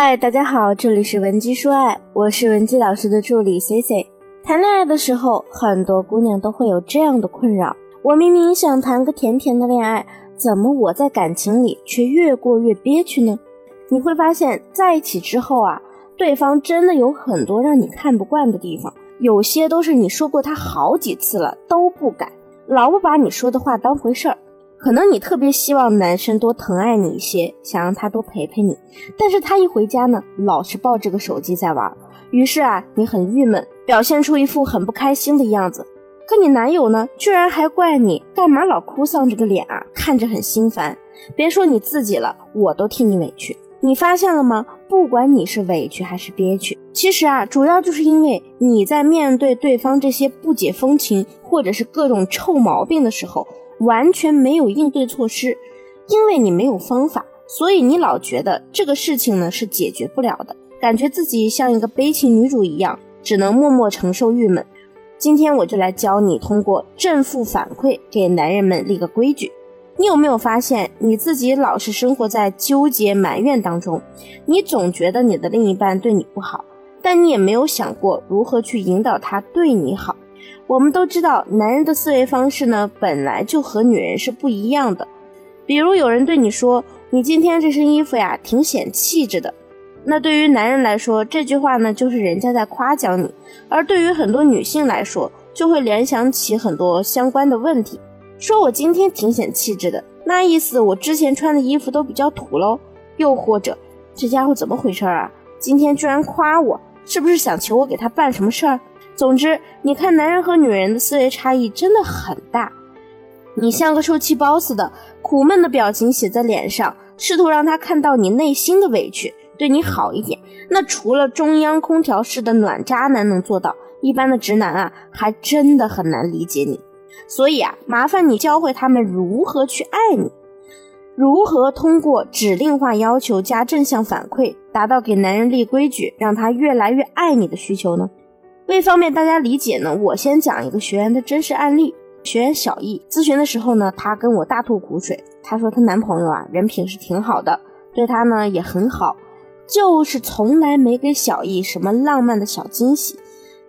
嗨，大家好，这里是文姬说爱，我是文姬老师的助理 C C。谈恋爱的时候，很多姑娘都会有这样的困扰：我明明想谈个甜甜的恋爱，怎么我在感情里却越过越憋屈呢？你会发现在一起之后啊，对方真的有很多让你看不惯的地方，有些都是你说过他好几次了都不改，老不把你说的话当回事儿。可能你特别希望男生多疼爱你一些，想让他多陪陪你，但是他一回家呢，老是抱着个手机在玩，于是啊，你很郁闷，表现出一副很不开心的样子。可你男友呢，居然还怪你干嘛老哭丧着个脸啊，看着很心烦。别说你自己了，我都替你委屈。你发现了吗？不管你是委屈还是憋屈，其实啊，主要就是因为你在面对对方这些不解风情或者是各种臭毛病的时候。完全没有应对措施，因为你没有方法，所以你老觉得这个事情呢是解决不了的，感觉自己像一个悲情女主一样，只能默默承受郁闷。今天我就来教你通过正负反馈给男人们立个规矩。你有没有发现你自己老是生活在纠结埋怨当中？你总觉得你的另一半对你不好，但你也没有想过如何去引导他对你好。我们都知道，男人的思维方式呢，本来就和女人是不一样的。比如有人对你说：“你今天这身衣服呀，挺显气质的。”那对于男人来说，这句话呢，就是人家在夸奖你；而对于很多女性来说，就会联想起很多相关的问题。说我今天挺显气质的，那意思我之前穿的衣服都比较土喽。又或者，这家伙怎么回事啊？今天居然夸我，是不是想求我给他办什么事儿？总之，你看男人和女人的思维差异真的很大。你像个受气包似的，苦闷的表情写在脸上，试图让他看到你内心的委屈，对你好一点。那除了中央空调式的暖渣男能做到，一般的直男啊，还真的很难理解你。所以啊，麻烦你教会他们如何去爱你，如何通过指令化要求加正向反馈，达到给男人立规矩，让他越来越爱你的需求呢？为方便大家理解呢，我先讲一个学员的真实案例。学员小易咨询的时候呢，她跟我大吐苦水。她说她男朋友啊，人品是挺好的，对她呢也很好，就是从来没给小易什么浪漫的小惊喜。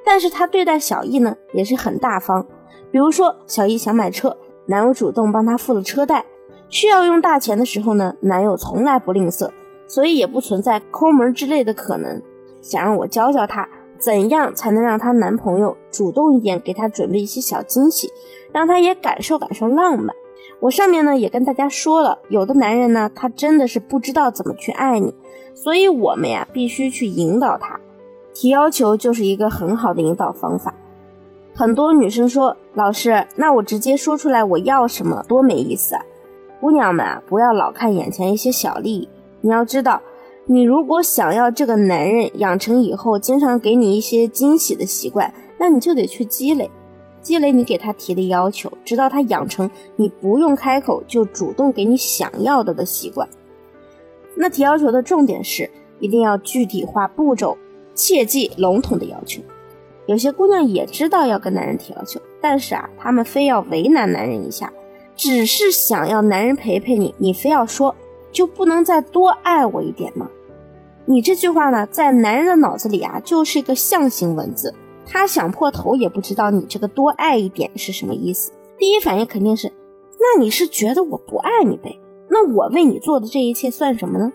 但是她对待小易呢也是很大方，比如说小易想买车，男友主动帮她付了车贷；需要用大钱的时候呢，男友从来不吝啬，所以也不存在抠门之类的可能。想让我教教她。怎样才能让她男朋友主动一点，给她准备一些小惊喜，让她也感受感受浪漫？我上面呢也跟大家说了，有的男人呢，他真的是不知道怎么去爱你，所以我们呀必须去引导他，提要求就是一个很好的引导方法。很多女生说，老师，那我直接说出来我要什么，多没意思啊！姑娘们啊，不要老看眼前一些小利益，你要知道。你如果想要这个男人养成以后经常给你一些惊喜的习惯，那你就得去积累，积累你给他提的要求，直到他养成你不用开口就主动给你想要的的习惯。那提要求的重点是一定要具体化步骤，切忌笼统的要求。有些姑娘也知道要跟男人提要求，但是啊，她们非要为难男人一下，只是想要男人陪陪你，你非要说就不能再多爱我一点吗？你这句话呢，在男人的脑子里啊，就是一个象形文字，他想破头也不知道你这个多爱一点是什么意思。第一反应肯定是，那你是觉得我不爱你呗？那我为你做的这一切算什么呢？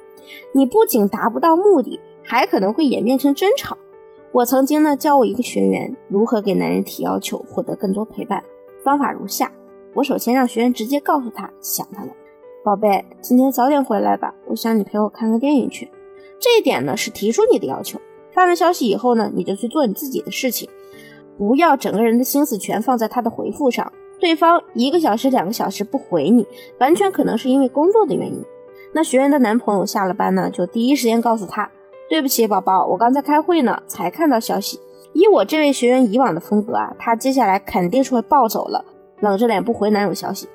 你不仅达不到目的，还可能会演变成争吵。我曾经呢教我一个学员如何给男人提要求，获得更多陪伴。方法如下：我首先让学员直接告诉他想他了，宝贝，今天早点回来吧，我想你陪我看个电影去。这一点呢是提出你的要求，发完消息以后呢，你就去做你自己的事情，不要整个人的心思全放在他的回复上。对方一个小时、两个小时不回你，完全可能是因为工作的原因。那学员的男朋友下了班呢，就第一时间告诉他：“对不起，宝宝，我刚在开会呢，才看到消息。”以我这位学员以往的风格啊，他接下来肯定是会暴走了，冷着脸不回男友消息。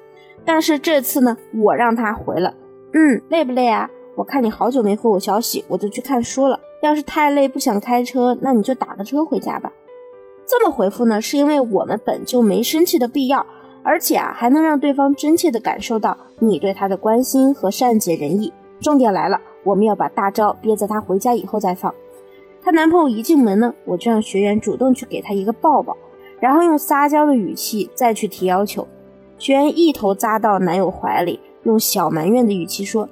但是这次呢，我让他回了，嗯，累不累啊？我看你好久没回我消息，我就去看书了。要是太累不想开车，那你就打个车回家吧。这么回复呢，是因为我们本就没生气的必要，而且啊，还能让对方真切的感受到你对他的关心和善解人意。重点来了，我们要把大招憋在她回家以后再放。她男朋友一进门呢，我就让学员主动去给她一个抱抱，然后用撒娇的语气再去提要求。学员一头扎到男友怀里，用小埋怨的语气说：“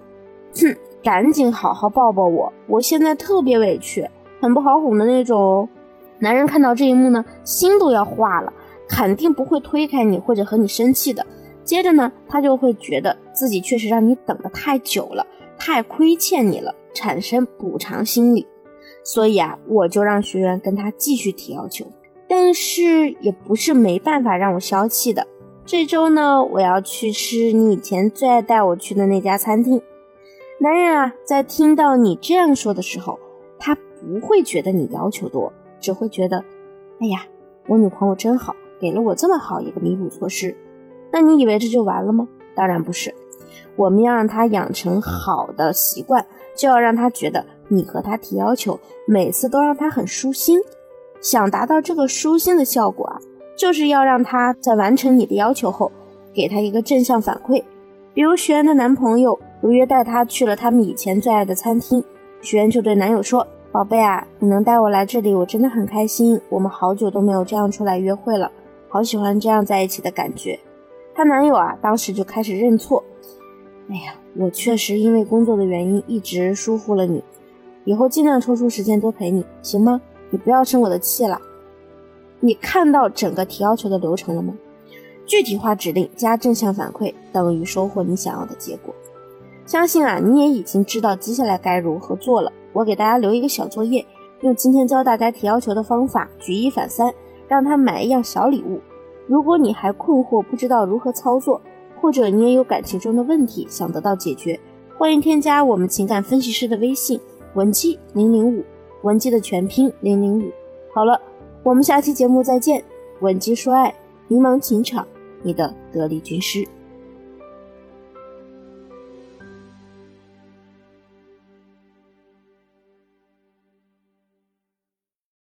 哼，赶紧好好抱抱我，我现在特别委屈，很不好哄的那种。”男人看到这一幕呢，心都要化了，肯定不会推开你或者和你生气的。接着呢，他就会觉得自己确实让你等得太久了，太亏欠你了，产生补偿心理。所以啊，我就让学员跟他继续提要求，但是也不是没办法让我消气的。这周呢，我要去吃你以前最爱带我去的那家餐厅。男人啊，在听到你这样说的时候，他不会觉得你要求多。只会觉得，哎呀，我女朋友真好，给了我这么好一个弥补措施。那你以为这就完了吗？当然不是，我们要让他养成好的习惯，就要让他觉得你和他提要求，每次都让他很舒心。想达到这个舒心的效果啊，就是要让他在完成你的要求后，给他一个正向反馈。比如学员的男朋友如约带她去了他们以前最爱的餐厅，学员就对男友说。宝贝啊，你能带我来这里，我真的很开心。我们好久都没有这样出来约会了，好喜欢这样在一起的感觉。她男友啊，当时就开始认错。哎呀，我确实因为工作的原因一直疏忽了你，以后尽量抽出时间多陪你，行吗？你不要生我的气了。你看到整个提要求的流程了吗？具体化指令加正向反馈等于收获你想要的结果。相信啊，你也已经知道接下来该如何做了。我给大家留一个小作业，用今天教大家提要求的方法举一反三，让他买一样小礼物。如果你还困惑不知道如何操作，或者你也有感情中的问题想得到解决，欢迎添加我们情感分析师的微信文姬零零五，文姬的全拼零零五。好了，我们下期节目再见。文姬说爱，迷茫情场，你的得力军师。